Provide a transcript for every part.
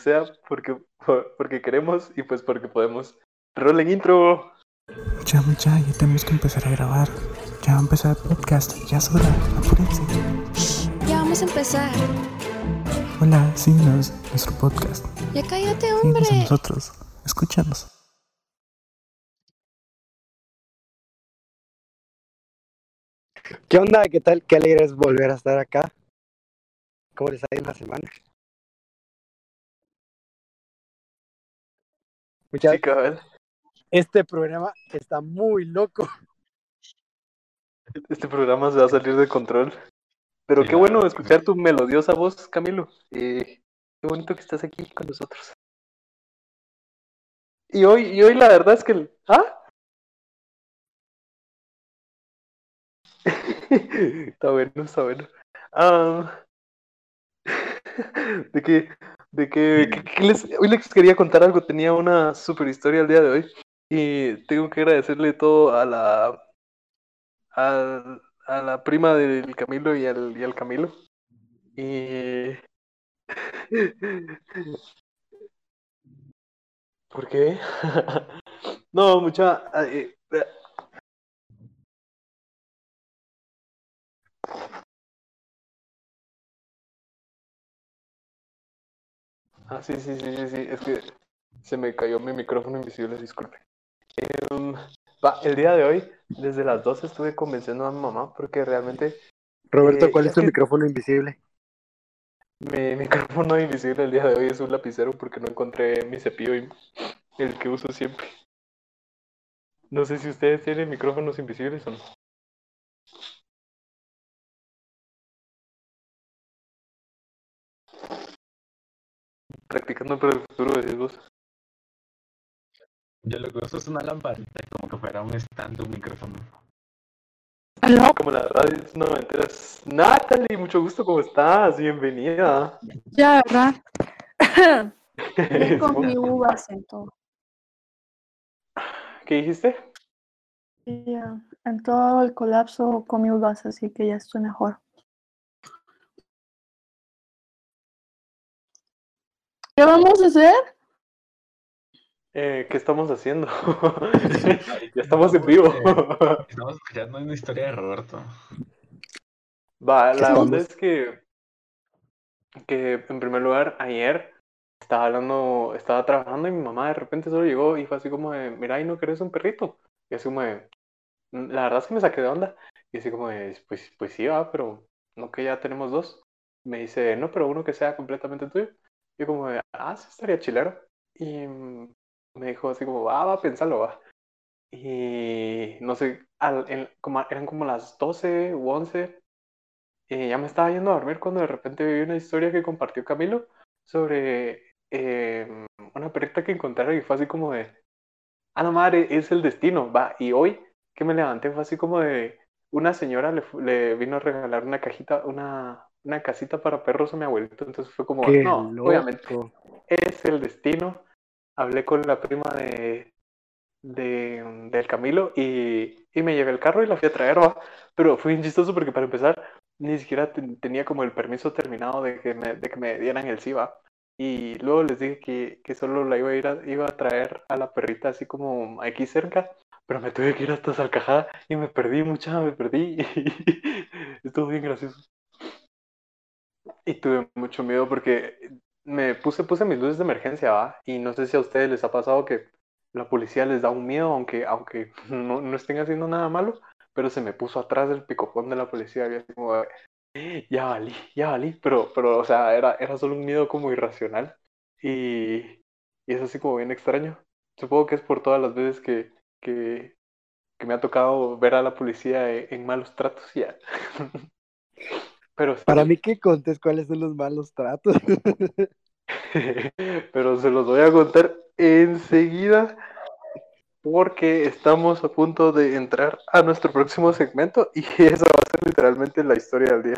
sea porque, porque queremos y pues porque podemos. Rolling intro. Ya, ya, ya tenemos que empezar a grabar. Ya va a empezar el podcast. Ya es hora. Apúrense. Ya vamos a empezar. Hola, síguenos, nuestro podcast. Ya cállate, Síguenos a hombre. nosotros. Escúchanos. ¿Qué onda? ¿Qué tal? Qué alegre es volver a estar acá. ¿Cómo les ha ido en la semana? Muchachos, Sí, cabal. este programa está muy loco. Este programa se va a salir de control. Pero Sí, qué bueno escuchar tu melodiosa voz, Camilo. Eh, qué bonito que estás aquí con nosotros. Y hoy, y hoy la verdad es que... el- ¿Ah? está bueno, está bueno. Ah, de que, de que, que- que les, hoy les quería contar algo. Tenía una super historia el día de hoy. Y tengo que agradecerle todo a la al- a la prima del Camilo y al, y al Camilo. Y... ¿Por qué? No, mucha... Ah, sí, sí, sí, sí, sí, es que se me cayó mi micrófono invisible, disculpe. Em, va, el día de hoy, desde las 12 estuve convenciendo a mi mamá porque realmente Roberto, Eh, ¿cuál es es tu micrófono invisible? mi micrófono invisible el día de hoy es un lapicero porque no encontré mi cepillo y el que uso siempre. No sé si ustedes tienen micrófonos invisibles o no. Practicando para el futuro, decís vos. Yo lo que uso es una lamparita, como que fuera un stand de un micrófono. Como la radio es una enteras. Natalie, mucho gusto, ¿cómo estás? Bienvenida. Ya, ¿verdad? Con mi uvas en todo. ¿Qué dijiste? Ya, en todo el colapso comí uvas, así que ya estoy mejor. ¿Qué vamos a hacer? Eh, ¿qué estamos haciendo? ya estamos en vivo. Estamos escuchando una historia de Roberto. Va, ¿Qué la onda es que, que en primer lugar, ayer estaba hablando, estaba trabajando y mi mamá de repente solo llegó y fue así como de, mira, ¿y no querés un perrito? Y así como de, "Mm, la verdad es que me saqué de onda. Y así como de, pues, pues sí, va, pero no que ya tenemos dos. Me dice, no, pero uno que sea completamente tuyo. Yo como de, ah, sí, estaría chilero. Y mm, me dijo así como, va, va, pensalo, va. Y no sé, al- en- como, eran como las 12 u 11 y ya me estaba yendo a dormir cuando de repente vi una historia que compartió Camilo sobre eh, una perrita que encontraron y fue así como de, ah, no madre, es el destino, va. Y hoy que me levanté fue así como de, una señora le, le vino a regalar una cajita, una, una casita para perros a mi abuelito, entonces fue como, Qué no, obviamente es el destino. Hablé con la prima de, de del Camilo y, y me llevé el carro y la fui a traer, ¿va? Pero fue bien chistoso porque para empezar ni siquiera ten- tenía como el permiso terminado de que me, de que me dieran el SIVA. Y luego les dije que, que solo la iba a ir a, iba a traer a la perrita así como aquí cerca, pero me tuve que ir hasta Salcajada y me perdí mucha, me perdí. Estuvo bien gracioso. Y tuve mucho miedo porque me puse, puse mis luces de emergencia. Y no sé si a ustedes les ha pasado que la policía les da un miedo, aunque, aunque no, no estén haciendo nada malo, pero se me puso atrás del picopón de la policía y como, de, ya valí, ya valí, pero, pero, o sea, era, era solo un miedo como irracional y, y es así como bien extraño. Supongo que es por todas las veces que, que, que me ha tocado ver a la policía en, en malos tratos y ya. Pero sí. Para mí que contes cuáles son los malos tratos. Pero se los voy a contar enseguida porque estamos a punto de entrar a nuestro próximo segmento y esa va a ser literalmente la historia del día.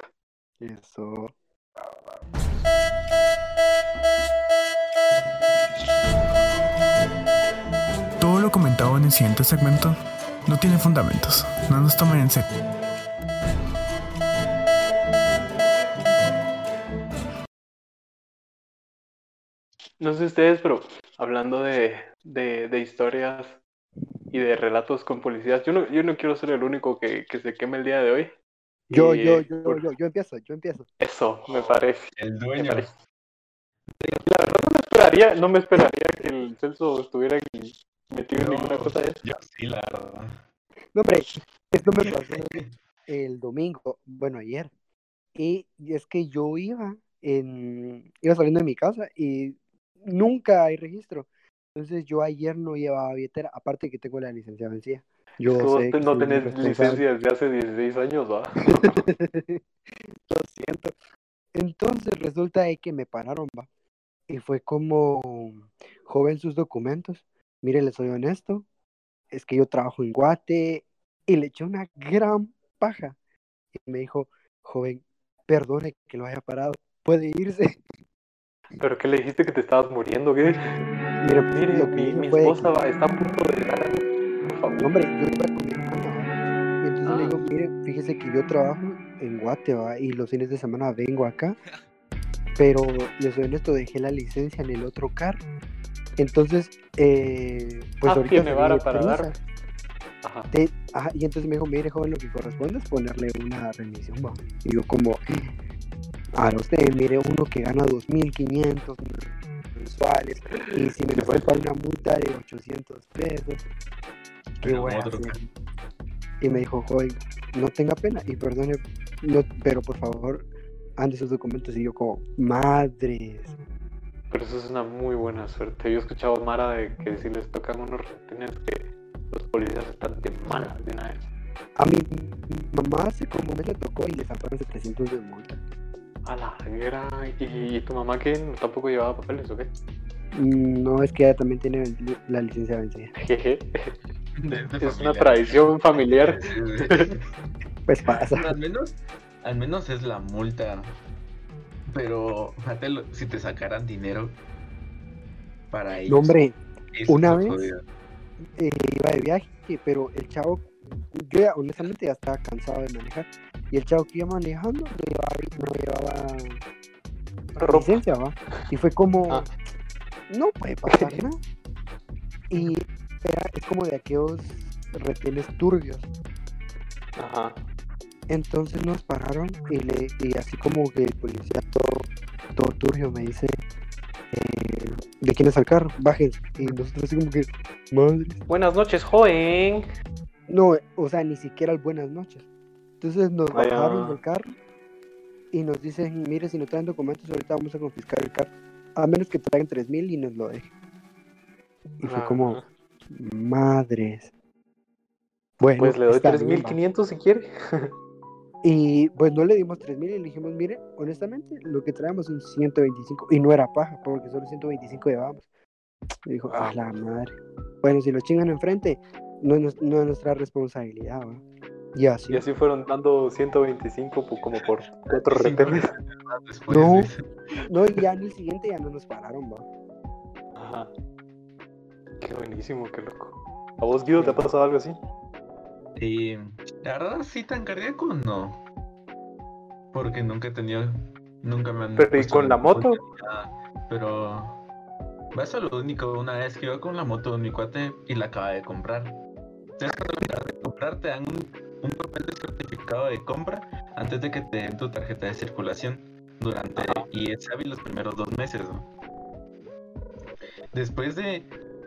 Eso. Todo lo comentado en el siguiente segmento no tiene fundamentos. No nos tomen en serio. No sé ustedes, pero hablando de, de, de historias y de relatos con policías, yo no, yo no quiero ser el único que, que se queme el día de hoy. Yo, Y, yo, eh, yo, por- yo, yo empiezo, yo empiezo. Eso, me parece. El dueño. parece. La verdad no me esperaría, no me esperaría que el Celso estuviera aquí metido en ninguna cosa de eso. Yo sí, la verdad. No, hombre, esto me pasó el domingo, bueno, ayer. Y y es que yo iba en, iba saliendo de mi casa y nunca hay registro. Entonces yo ayer no llevaba billetera, aparte que tengo la licencia vencida. Yo sé no tenés licencia desde hace 16 años, ¿va? Lo siento. Entonces resulta de que me pararon, va. Y fue como, joven sus documentos. Mire, le soy honesto. Es que yo trabajo en Guate. Y le eché una gran paja. Y me dijo, joven, perdone que lo haya parado. Puede irse. ¿Pero qué le dijiste que te estabas muriendo? ¿Qué? Mire, Mire, lo que mi, esposa va- está a punto de llegar. Por favor. Hombre, yo iba con mi hermana. Y entonces Ah. le digo, mire, fíjese que yo trabajo en Guate, ¿va? Y los fines de semana vengo acá. Pero les soy honesto, dejé la licencia en el otro carro. Entonces, eh, pues Ah, ahorita salí vara para prisa. dar. Ajá. Te- ajá, y entonces me dijo, mire, joven, lo que corresponde es ponerle una remisión, ¿va? Y yo como, a usted, mire, uno que gana 2.500 mensuales, y si me pues. para una multa de 800 pesos, ¿qué Pero voy a otro hacer? Y me dijo, joven, no tenga pena, y perdone, no, pero por favor, ande sus documentos, y yo como, madres, Pero eso es una muy buena suerte. Yo he escuchado Mara de que si les tocan unos retenes que los policías están de malas de una vez. a mi mamá hace como me le tocó y le sacaron 700 de multa. A la gran. ¿Y, y tu mamá que tampoco llevaba papeles o qué? Mm, No, es que ella también tiene la licencia vencida. Jeje. Es una tradición familiar. Pues pasa. al menos, al menos es la multa. Pero, fíjate, lo- si te sacaran dinero para ellos. No, hombre, una vez- eh, iba de viaje, pero el chavo, yo ya, honestamente ya estaba cansado de manejar. Y el chavo que iba manejando no llevaba, no llevaba licencia, ¿va? Y fue como, Ah. no puede pasar nada. Y era, es como de aquellos retenes turbios. Ajá. Entonces nos pararon y, le, y así como que el policía todo, todo turbio me dice, eh, ¿de quién es el carro? Bájense. Y nosotros así como que, madre. Buenas noches, joven. No, o sea, ni siquiera el buenas noches. Entonces nos Ah, bajaron del carro y nos dicen, mire, si no traen documentos, ahorita vamos a confiscar el carro. A menos que traigan 3000 y nos lo dejen. Y fue como, Ajá. madres. Bueno, Pues le doy está bien, va. 3500 si quiere. Y pues no le dimos 3000 y le dijimos, mire, honestamente, lo que traemos son 125. Y no era paja, porque solo 125 llevábamos. Y dijo, Ah. a la madre. Bueno, si lo chingan enfrente, no nues- no es nuestra responsabilidad, ¿va? Y así. Y así fueron dando 125 po- como por cuatro retenes. No. No, y ya en el siguiente ya no nos pararon, va. Ajá. Qué buenísimo, qué loco. ¿A vos, Guido, te ha pasado algo así? Y la verdad, sí, tan cardíaco no. Porque nunca he tenido. Nunca me han. Pero, ¿y con la moto? nada. Pero. Eso es lo único. Una vez que iba con la moto de mi cuate y la acaba de comprar. Entonces, cuando la acabas de comprar, te dan un, un papel de certificado de compra antes de que te den tu tarjeta de circulación. Durante. Y es hábil los primeros dos meses, ¿no? Después de.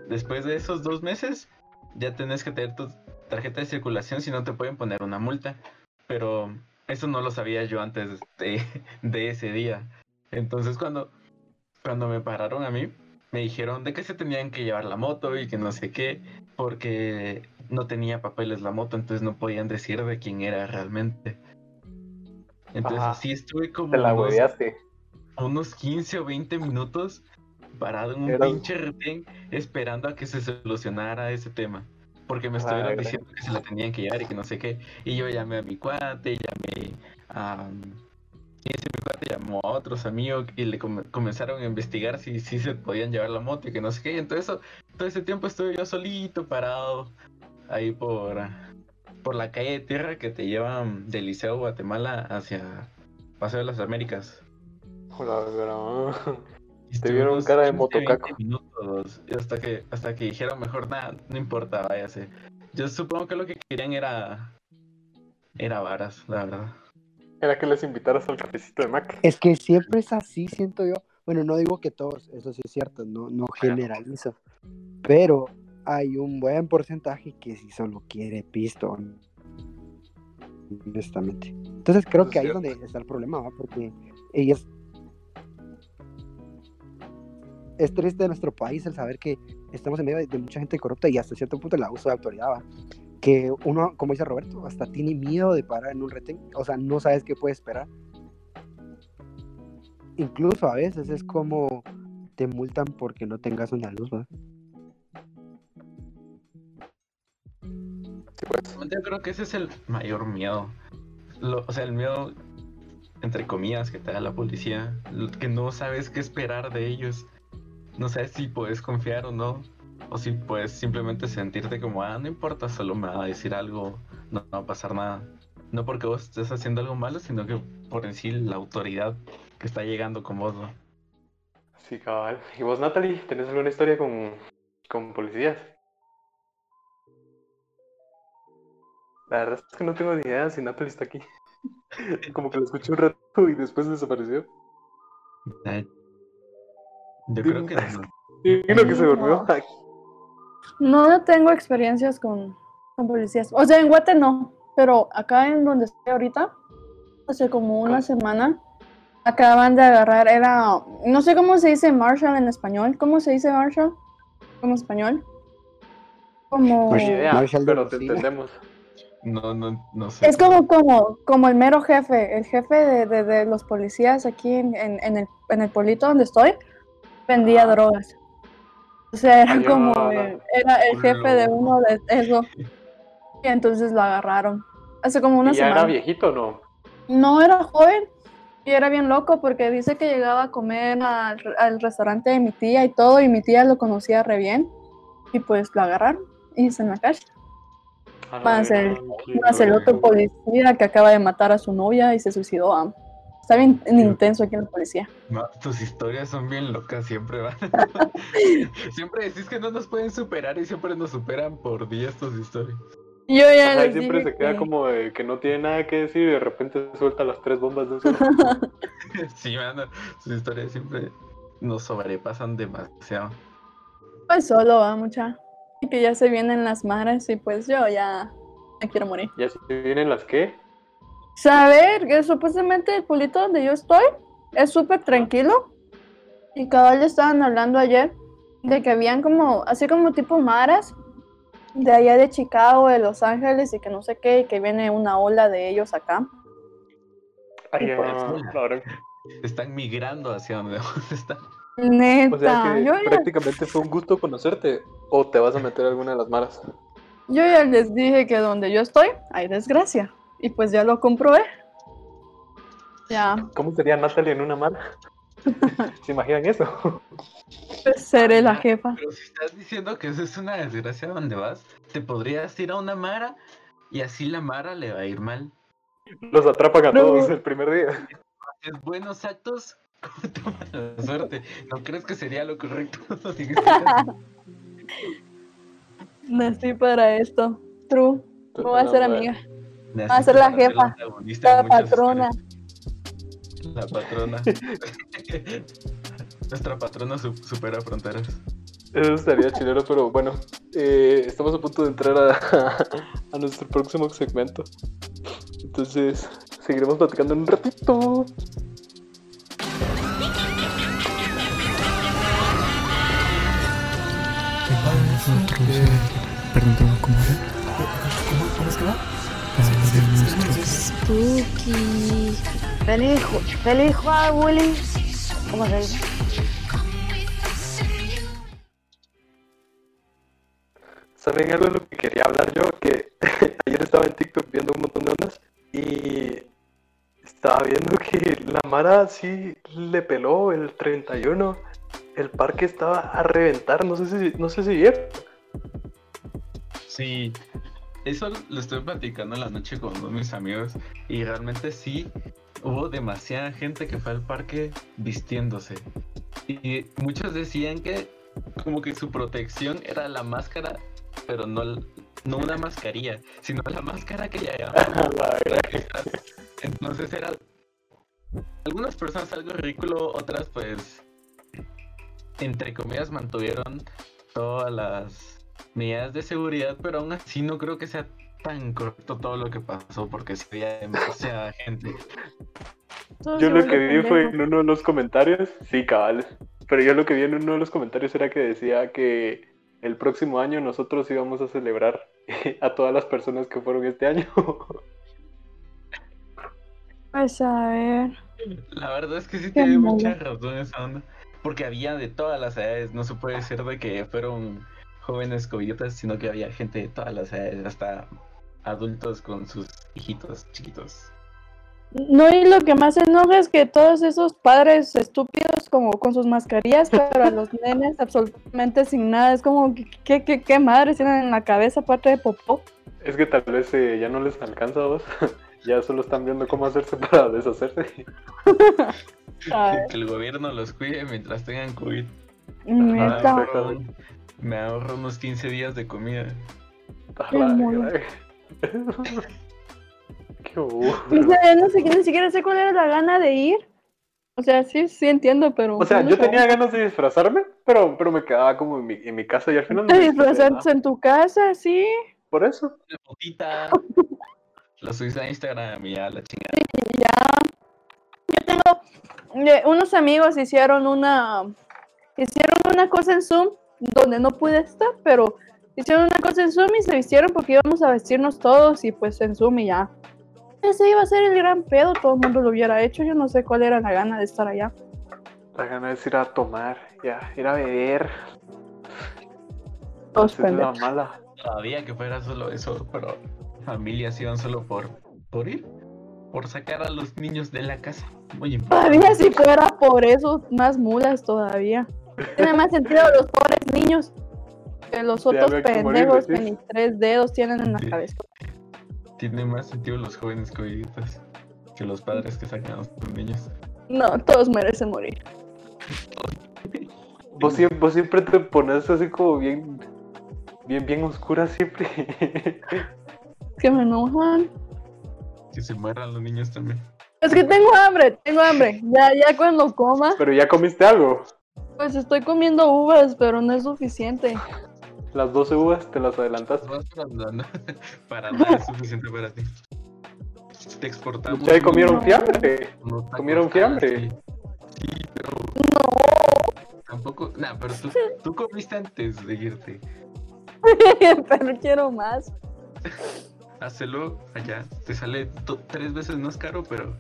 Después de esos dos meses, ya tenés que tener tu tarjeta de circulación si no te pueden poner una multa. Pero eso no lo sabía yo antes de, de ese día. Entonces cuando, cuando me pararon a mí, me dijeron de que se tenían que llevar la moto y que no sé qué, porque no tenía papeles la moto, entonces no podían decir de quién era realmente. Entonces Ajá. así estuve como Te la unos, unos 15 o 20 minutos parado en un Eras- pinche retén esperando a que se solucionara ese tema. Porque me estuvieron diciendo que se la tenían que llevar y que no sé qué. Y yo llamé a mi cuate, llamé a... Y ese mi cuate llamó a otros amigos y le come- comenzaron a investigar si, si se podían llevar la moto y que no sé qué. Y entonces todo ese tiempo estuve yo solito parado ahí por, por la calle de tierra que te lleva del Liceo Guatemala hacia Paseo de las Américas. Hola, gran. Y Te vieron cara de 15, motocaco. 20 minutos, y hasta que, hasta que dijeron mejor nada, no importa, váyase. Yo supongo que lo que querían era. Era varas, la verdad. Era que les invitaras al cafecito de Mac. Es que siempre es así, siento yo. Bueno, no digo que todos, eso sí es cierto, no, no generalizo. Pero hay un buen porcentaje que sí solo quiere pisto. Honestamente. Entonces creo que ahí es donde está el problema, ¿va? Porque ellos. Es triste de nuestro país el saber que estamos en medio de, de mucha gente corrupta y hasta cierto punto el abuso de autoridad, ¿va? Que uno, como dice Roberto, hasta tiene miedo de parar en un retén. O sea, no sabes qué puede esperar incluso a veces es como te multan porque no tengas una luz, ¿va? Pues. Yo creo que ese es el mayor miedo. Lo- o sea, el miedo, entre comillas, que te da la policía, lo- que no sabes qué esperar de ellos. No sabes si puedes confiar o no. O si puedes simplemente sentirte como, ah, no importa, solo me va a decir algo, no va a pasar nada. No porque vos estés haciendo algo malo, sino que por en sí la autoridad que está llegando con vos. ¿no? Sí, cabal. ¿Y vos, Natalie, tenés alguna historia con, con policías? La verdad es que no tengo ni idea si Natalie está aquí. Como que la escuché un rato y después desapareció. Ay, Yo creo que no. Creo que se durmió. No, no tengo experiencias con, con policías. O sea, en Guate no, pero acá en donde estoy ahorita, hace como una semana, acaban de agarrar, era, no sé cómo se dice Marshall en español. ¿Cómo se dice Marshall? ¿Cómo español? Como... Idea, Marshall pero te entendemos. No, no, no sé. Es como, como, como el mero jefe, el jefe de, de- de los policías aquí en, en- en el, en el pueblito donde estoy, vendía drogas. O sea, era Ay, como, no. el- era el jefe de uno de eso. Y entonces lo agarraron. Hace como una ¿Y ya semana. era viejito o no? No era joven y era bien loco porque dice que llegaba a comer al, al restaurante de mi tía y todo, y mi tía lo conocía re bien. Y pues lo agarraron y se en la calle. Más el- Más el otro policía que acaba de matar a su novia y se suicidó. ah. Está bien intenso aquí en la policía. Ma, tus historias son bien locas siempre, ¿va? siempre decís que no nos pueden superar y siempre nos superan por días tus historias. Yo ya Ajá, y les siempre dije se queda que- como de que no tiene nada que decir y de repente suelta las tres bombas de un solo. sí, mano, sus historias siempre nos sobrepasan demasiado. Pues solo va mucha. Y que ya se vienen las maras y pues yo ya me quiero morir. Ya se vienen las que. Saber que supuestamente el pueblito donde yo estoy es súper tranquilo. Y cada vez estaban hablando ayer de que habían como, así como tipo maras de allá de Chicago, de Los Ángeles y que no sé qué, y que viene una ola de ellos acá. Ay, pues, claro. Están migrando hacia donde vos estás. Neta, O sea que yo, ya, prácticamente fue un gusto conocerte. O te vas a meter a alguna de las maras. yo ya les dije que donde yo estoy hay desgracia. Y pues ya lo comprobé. Ya, ¿Cómo sería Natalie en una mara? ¿Se imaginan eso? pues seré la jefa. Pero si estás diciendo que eso es una desgracia donde vas, te podrías ir a una mara y así la mara le va a ir mal. Los atrapan a No. todos el primer día. Es buenos actos con suerte. ¿No crees que sería lo correcto? Nací para esto. True. No voy a ser amiga. Naciste ser la jefa, La patrona. La patrona. Nuestra patrona su- supera fronteras. Eso estaría chilero, pero bueno, eh, estamos a punto de entrar a, a nuestro próximo segmento. Entonces, seguiremos platicando en un ratito. Perdón, perdón, ¿cómo era? ¿Cómo, cómo es que va? Spooky. Feliz, feliz Halloween. ¿Cómo se dice? ¿Saben algo de lo que quería hablar yo? Que ayer estaba en TikTok viendo un montón de ondas y estaba viendo que la Mara sí le peló el 31. El parque estaba a reventar, no sé si, no sé si vieron. Sí, eso lo estoy platicando en la noche con uno de mis amigos y realmente sí hubo demasiada gente que fue al parque vistiéndose. Y muchos decían que como que su protección era la máscara, pero no, no una mascarilla, sino la máscara que ya verga. Entonces era algunas personas algo ridículo, otras pues entre comillas mantuvieron todas las medidas de seguridad, pero aún así no creo que sea tan correcto todo lo que pasó porque sí había demasiada gente. Todo Yo se lo que vi fue en uno de los comentarios, sí, cabal. Pero yo lo que vi en uno de los comentarios era que decía que el próximo año nosotros íbamos a celebrar a todas las personas que fueron este año. Pues a ver. La verdad es que sí tiene mucha razón esa onda. Porque había de todas las edades, no se puede decir de que fueron jóvenes covidiotas, sino que había gente de todas las edades, hasta adultos con sus hijitos chiquitos. No, y lo que más enoja es que todos esos padres estúpidos como con sus mascarillas, pero a los nenes absolutamente sin nada. Es como, ¿qué, qué, qué madres tienen en la cabeza aparte de popó? Es que tal vez eh, ya no les alcanza a vos. ya solo están viendo cómo hacerse para deshacerse. Que el gobierno los cuide mientras tengan COVID. Neta. ahorro, me ahorro unos 15 días de comida. Qué la burro. O sea, no sé, ni siquiera sé cuál era la gana de ir. O sea, sí, sí entiendo, pero... O sea, no yo sé. tenía ganas de disfrazarme, pero, pero me quedaba como en mi, en mi casa y al final no Te me disfrazé de disfrazas nada. en tu casa, sí. Por eso. Una fotita. La subís a Instagram y ya la chingada. Ya. Yo tengo eh, unos amigos hicieron una hicieron una cosa en Zoom donde no pude estar, pero hicieron una cosa en Zoom y se vistieron porque íbamos a vestirnos todos y pues en Zoom y ya. Ese iba a ser el gran pedo, todo el mundo lo hubiera hecho, yo no sé cuál era la gana de estar allá. La gana es ir a tomar, ya, ir a beber. Todos mala. Todavía que fuera solo eso, pero familias iban solo por, por ir, por sacar a los niños de la casa. Muy importante. Todavía si fuera por eso, más mulas todavía. Tiene más sentido los pobres niños que los otros pendejos que ni tres dedos tienen en la Sí. cabeza. Tiene más sentido los jóvenes coviditas que los padres que sacan a los niños. No, todos merecen morir. Vos siempre, vos siempre te pones así como bien, bien, bien oscura siempre. que me enojan. Que se mueran los niños también. Es que tengo hambre, tengo hambre. Ya, ya cuando coma, Pero ya comiste algo. Pues estoy comiendo uvas, pero no es suficiente. Las 12 uvas te las adelantaste. Más para nada, para nada es suficiente para ti. Te exportamos. Ya comieron No. fiambre. comieron ah, fiambre. Sí, Sí, pero No, tampoco. Nah, pero tú, tú comiste antes de irte. pero quiero más. Hácelo allá. Te sale to- tres veces más caro, pero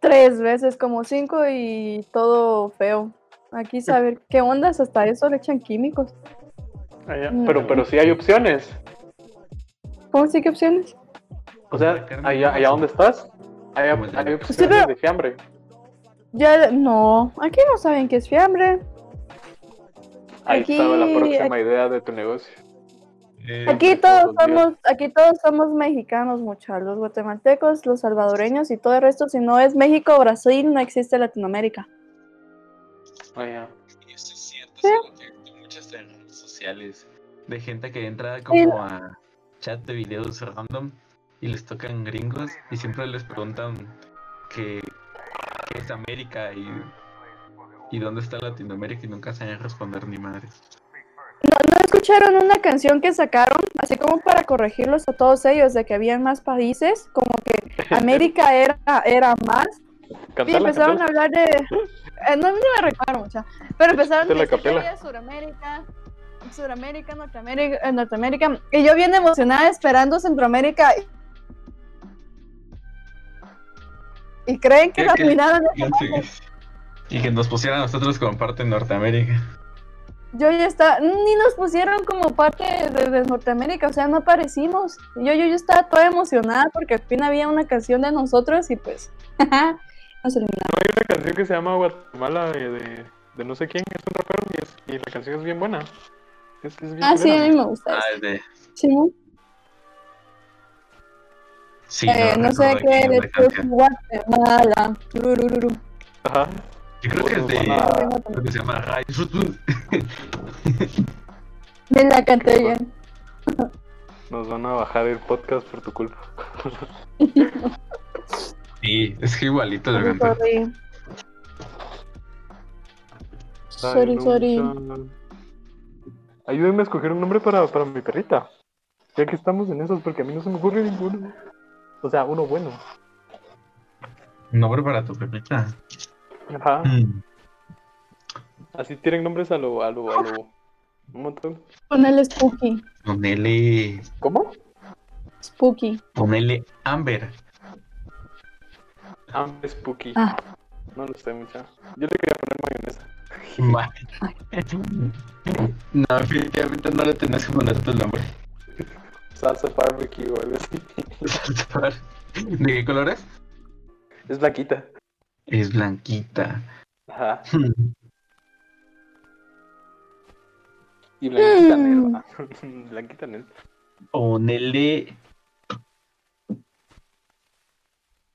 tres veces, como cinco y todo feo. Aquí saber qué ondas, hasta eso le echan químicos. Ah, ya. Pero, pero sí hay opciones. ¿Cómo sí qué opciones? O sea, allá, no. allá donde estás, hay, hay Sí, opciones pero- de fiambre. Ya, no, aquí no saben qué es fiambre. Ahí Aquí- estaba la próxima idea de tu negocio. Eh, Aquí todos somos, aquí todos somos mexicanos, muchachos, los guatemaltecos, los salvadoreños y todo el resto. Si no es México o Brasil, no existe Latinoamérica. Ya. Eso es cierto, Sí. sí, que hay muchas redes sociales de gente que entra como a chat de videos random y les tocan gringos y siempre les preguntan que, qué es América y, y dónde está Latinoamérica y nunca saben responder ni madres. ¿No, ¿No escucharon una canción que sacaron, así como para corregirlos a todos ellos, de que habían más países, como que América era, era más? Y Cantala, empezaron a hablar de... eh, no, no me recuerdo mucho, pero empezaron a De la decir que capela. había Suramérica, Suramérica, Norteamérica, eh, Norteamérica, y yo bien emocionada esperando Centroamérica. ¿Y creen que ¿Qué- la qué? miraron? Y que nos pusieran a nosotros como parte de Norteamérica. Yo ya estaba, ni nos pusieron como parte de, de Norteamérica, o sea, no aparecimos. Yo, yo, yo estaba toda emocionada porque al fin había una canción de nosotros y pues, nos eliminaron. Hay una canción que se llama Guatemala de, de, de no sé quién, es un rapero y, es- y la canción es bien buena. Es, es bien Ah, sí, a mí me gusta. Ah, es de... Sí, ¿no? Sí, Eh, no sé recuerdo qué, de. Guatemala. Ajá. Yo creo que es de. Creo que se llama Rai. De la bien. Nos van a bajar el podcast por tu culpa. Sí, es que igualito lo canté. Sorry. Ay, Sorry, Ayúdenme a escoger un nombre para, para mi perrita. Ya que estamos en esos, porque a mí no se me ocurre ninguno. O sea, uno bueno. Nombre para tu pepita. Ajá. Mm. Así tienen nombres a lo, a lo, a lo. Un montón. Ponele Spooky. Ponele. ¿Cómo? Spooky. Ponele Amber. Amber Spooky. Ah. No lo sé mucha. Yo le quería poner mayonesa. Ma- No, definitivamente no le tenés que poner tu nombre. Salsa barbecue o algo así. ¿De qué color es? Es blanquita. Es blanquita. Ajá. Y blanquita Mm. negra. blanquita negra. Ponele.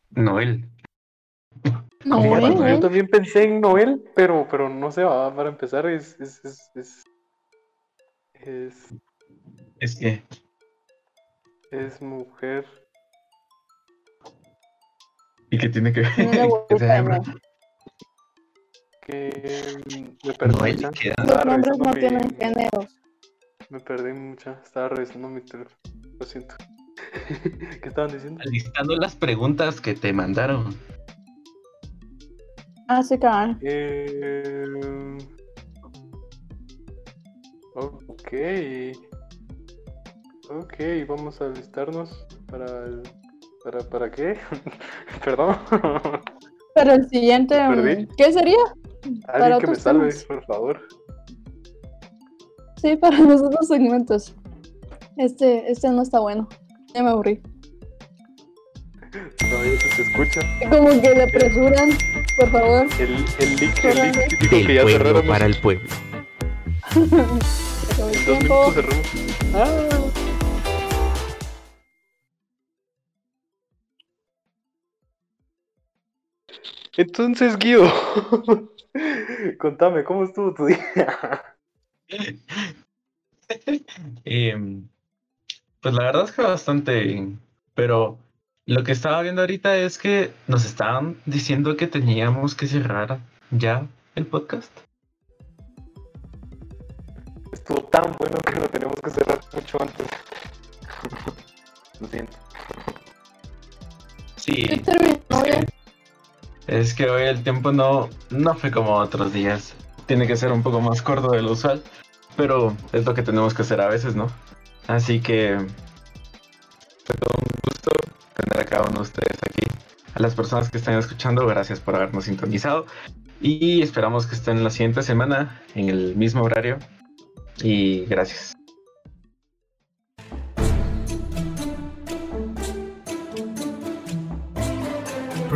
Noel. No, Fíjate, güey. yo también pensé en Noel, pero, pero no sé, va, para empezar es, es, es, es, es, Es que. es mujer. ¿Y qué tiene que ver? Que hembra? ¿no? Que me perdí mucha. Los nombres no mi- tienen géneros. Me perdí mucha. Estaba revisando mi teléfono. Lo siento. ¿Qué estaban diciendo? Listando las preguntas que te mandaron. Ah, sí, cabal. Eh... Ok. Ok, vamos a listarnos para el... ¿Para, para qué? Perdón. Pero el siguiente, mm, ¿qué sería? Alguien que me salve, temas. por favor. Sí, para los otros segmentos. Este, este no está bueno. Ya me aburrí. No, eso se escucha. Como que le apresuran, por favor. El, el link, el link dijo que ya cerráramos. el pueblo. En dos tiempo. minutos cerramos. Ah. Entonces, Guido, contame, ¿cómo estuvo tu día? Em, pues la verdad es que bastante bien. Pero lo que estaba viendo ahorita es que nos estaban diciendo que teníamos que cerrar ya el podcast. Estuvo tan bueno que lo tenemos que cerrar mucho antes. Lo siento. Sí. Es que hoy el tiempo no, no fue como otros días. Tiene que ser un poco más corto de lo usual. Pero es lo que tenemos que hacer a veces, ¿no? Así que fue todo un gusto tener a cada uno de ustedes aquí. A las personas que están escuchando, gracias por habernos sintonizado. Y esperamos que estén la siguiente semana en el mismo horario. Y gracias.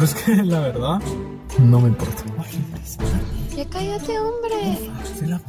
Pero es que la verdad, no me importa. Ya cállate, hombre. Se la-